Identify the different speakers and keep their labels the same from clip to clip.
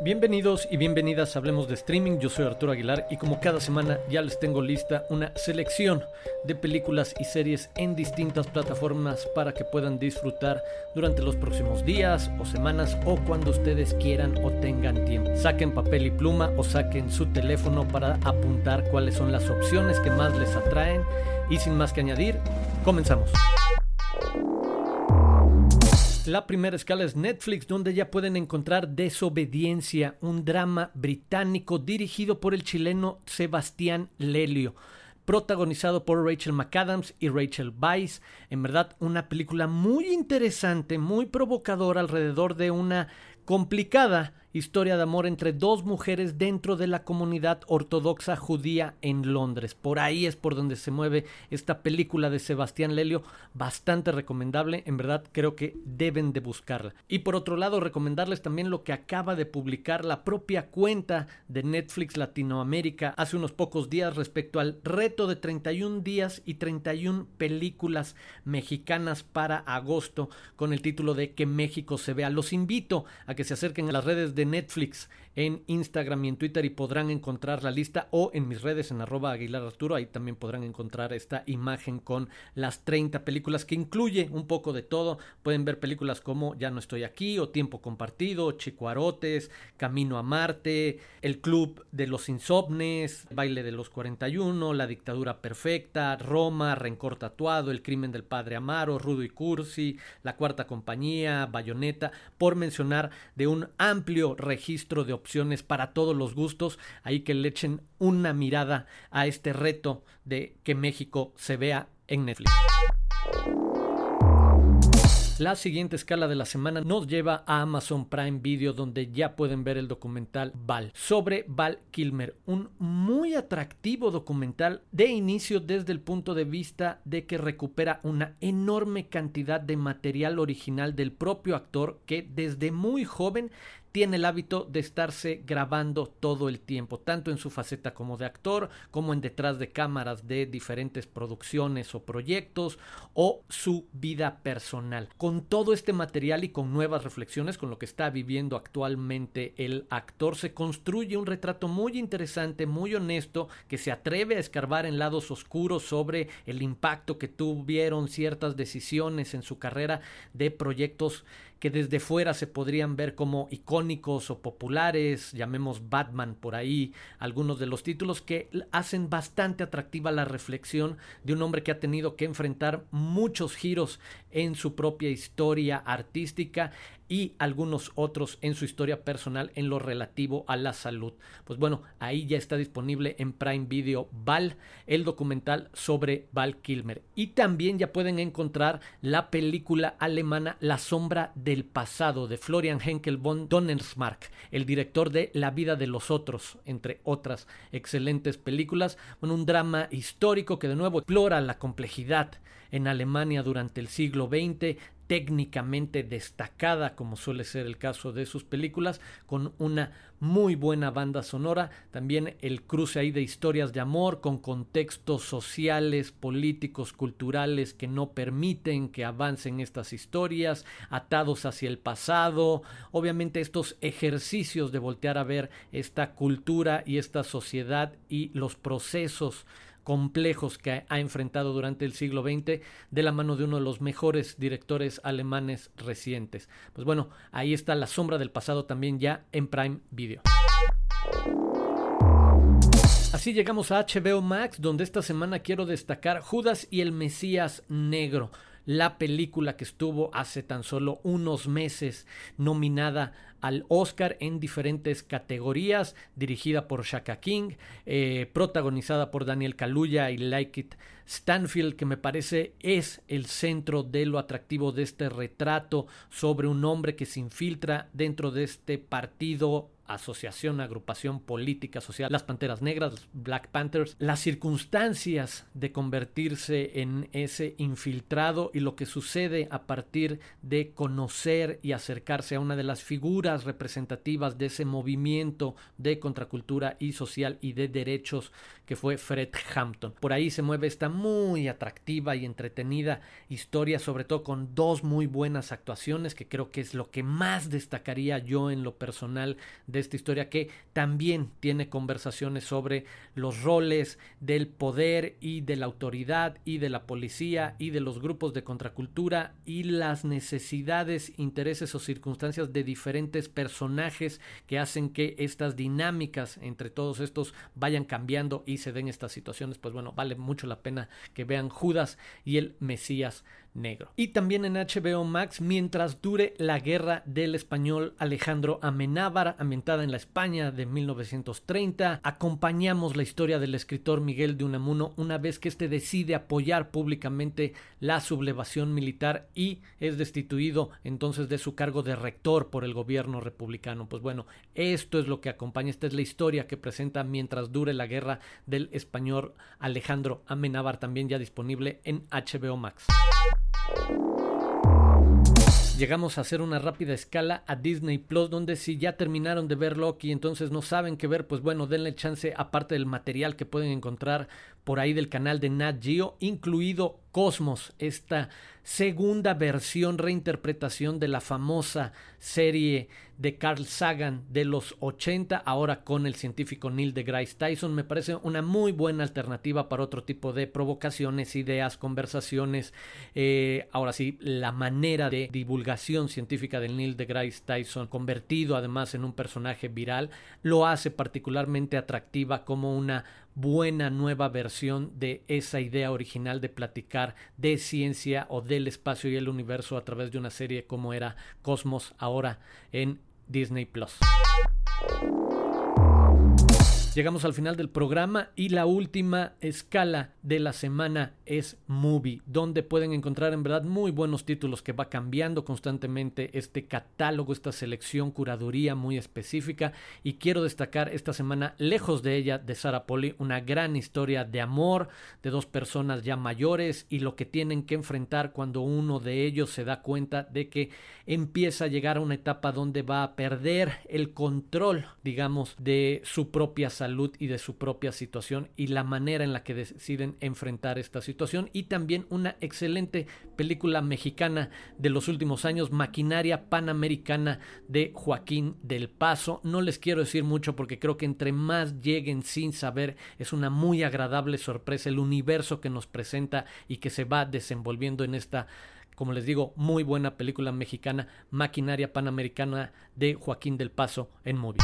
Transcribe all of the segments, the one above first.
Speaker 1: Bienvenidos y bienvenidas a Hablemos de Streaming, yo soy Arturo Aguilar y como cada semana ya les tengo lista una selección de películas y series en distintas plataformas para que puedan disfrutar durante los próximos días o semanas o cuando ustedes quieran o tengan tiempo. Saquen papel y pluma o saquen su teléfono para apuntar cuáles son las opciones que más les atraen y sin más que añadir, comenzamos. La primera escala es Netflix, donde ya pueden encontrar Desobediencia, un drama británico dirigido por el chileno Sebastián Lelio protagonizado por Rachel McAdams y Rachel Weisz. En verdad, una película muy interesante, muy provocadora alrededor de una complicada historia de amor entre dos mujeres dentro de la comunidad ortodoxa judía en Londres. Por ahí es por donde se mueve esta película de Sebastián Lelio, bastante recomendable, en verdad creo que deben de buscarla. Y por otro lado, recomendarles también lo que acaba de publicar la propia cuenta de Netflix Latinoamérica hace unos pocos días respecto al reto de 31 días y 31 películas mexicanas para agosto con el título de Que México se vea. Los invito a que se acerquen a las redes de Netflix en Instagram y en Twitter y podrán encontrar la lista o en mis redes en arroba Aguilar Arturo, ahí también podrán encontrar esta imagen con las 30 películas que incluye un poco de todo. Pueden ver películas como Ya no estoy aquí o Tiempo compartido, Chicuarotes, Camino a Marte, El Club de los Insomnes, Baile de los 41, La Dictadura Perfecta, Roma, Rencor Tatuado, El Crimen del Padre Amaro, Rudo y Cursi, La Cuarta Compañía, Bayoneta, por mencionar de un amplio registro de opciones para todos los gustos. Ahí que le echen una mirada a este reto de que México se vea en Netflix. La siguiente escala de la semana nos lleva a Amazon Prime Video donde ya pueden ver el documental Val sobre Val Kilmer, un muy atractivo documental de inicio desde el punto de vista de que recupera una enorme cantidad de material original del propio actor que desde muy joven tiene el hábito de estarse grabando todo el tiempo, tanto en su faceta como de actor, como en detrás de cámaras de diferentes producciones o proyectos, o su vida personal. Todo este material y con nuevas reflexiones con lo que está viviendo actualmente el actor, se construye un retrato muy interesante, muy honesto, que se atreve a escarbar en lados oscuros sobre el impacto que tuvieron ciertas decisiones en su carrera de proyectos que desde fuera se podrían ver como icónicos o populares, llamemos Batman por ahí, algunos de los títulos que hacen bastante atractiva la reflexión de un hombre que ha tenido que enfrentar muchos giros en su propia historia artística y algunos otros en su historia personal en lo relativo a la salud. Pues bueno, ahí ya está disponible en Prime Video Val, el documental sobre Val Kilmer. Y también ya pueden encontrar la película alemana La sombra del pasado de Florian Henkel von Donnersmarck, el director de La vida de los otros, entre otras excelentes películas. Bueno, un drama histórico que de nuevo explora la complejidad en Alemania durante el siglo XX, técnicamente destacada, como suele ser el caso de sus películas, con una muy buena banda sonora, también el cruce ahí de historias de amor con contextos sociales, políticos, culturales que no permiten que avancen estas historias, atados hacia el pasado, obviamente estos ejercicios de voltear a ver esta cultura y esta sociedad y los procesos complejos que ha enfrentado durante el siglo XX de la mano de uno de los mejores directores alemanes recientes. Pues bueno, ahí está La sombra del pasado también ya en Prime Video. Así llegamos a HBO Max, donde esta semana quiero destacar Judas y el Mesías Negro, la película que estuvo hace tan solo unos meses nominada al Oscar en diferentes categorías, dirigida por Shaka King, eh, protagonizada por Daniel Kaluuya y Like Stanfield, que me parece es el centro de lo atractivo de este retrato sobre un hombre que se infiltra dentro de este partido asociación, agrupación política social, las Panteras Negras, Black Panthers, las circunstancias de convertirse en ese infiltrado y lo que sucede a partir de conocer y acercarse a una de las figuras representativas de ese movimiento de contracultura y social y de derechos que fue Fred Hampton. Por ahí se mueve esta muy atractiva y entretenida historia, sobre todo con dos muy buenas actuaciones que creo que es lo que más destacaría yo en lo personal esta historia que también tiene conversaciones sobre los roles del poder y de la autoridad y de la policía y de los grupos de contracultura y las necesidades, intereses o circunstancias de diferentes personajes que hacen que estas dinámicas entre todos estos vayan cambiando y se den estas situaciones, pues bueno, vale mucho la pena que vean Judas y el Mesías negro. Y también en HBO Max, mientras dure la guerra del español Alejandro Amenábar, ambientada en la España de 1930, acompañamos la historia del escritor Miguel de Unamuno una vez que éste decide apoyar públicamente la sublevación militar y es destituido entonces de su cargo de rector por el gobierno republicano. Pues bueno, esto es lo que acompaña, esta es la historia que presenta mientras dure la guerra del español Alejandro Amenábar, también ya disponible en HBO Max. Llegamos a hacer una rápida escala a Disney Plus, donde si ya terminaron de ver Loki, entonces no saben qué ver, pues bueno, denle chance, aparte del material que pueden encontrar por ahí del canal de Nat Geo, incluido Cosmos, esta segunda versión, reinterpretación de la famosa serie de Carl Sagan de los 80, ahora con el científico Neil deGrasse Tyson. Me parece una muy buena alternativa para otro tipo de provocaciones, ideas, conversaciones. Eh, ahora sí, la manera de divulgación científica de Neil deGrasse Tyson, convertido además en un personaje viral, lo hace particularmente atractiva como una buena nueva versión de esa idea original de platicar de ciencia o del espacio y el universo a través de una serie como era Cosmos ahora en Disney Plus. Llegamos al final del programa y la última escala de la semana es Movie, donde pueden encontrar en verdad muy buenos títulos que va cambiando constantemente este catálogo, esta selección, curaduría muy específica. Y quiero destacar esta semana, lejos de ella, de Sarah Polly, una gran historia de amor de dos personas ya mayores y lo que tienen que enfrentar cuando uno de ellos se da cuenta de que empieza a llegar a una etapa donde va a perder el control, digamos, de su propia salud y de su propia situación y la manera en la que deciden enfrentar esta situación y también una excelente película mexicana de los últimos años, Maquinaria Panamericana de Joaquín del Paso. No les quiero decir mucho porque creo que entre más lleguen sin saber es una muy agradable sorpresa el universo que nos presenta y que se va desenvolviendo en esta como les digo, muy buena película mexicana, Maquinaria Panamericana de Joaquín del Paso en móvil.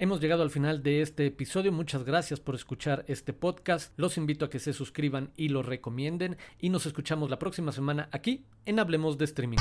Speaker 1: Hemos llegado al final de este episodio. Muchas gracias por escuchar este podcast. Los invito a que se suscriban y lo recomienden. Y nos escuchamos la próxima semana aquí en Hablemos de Streaming.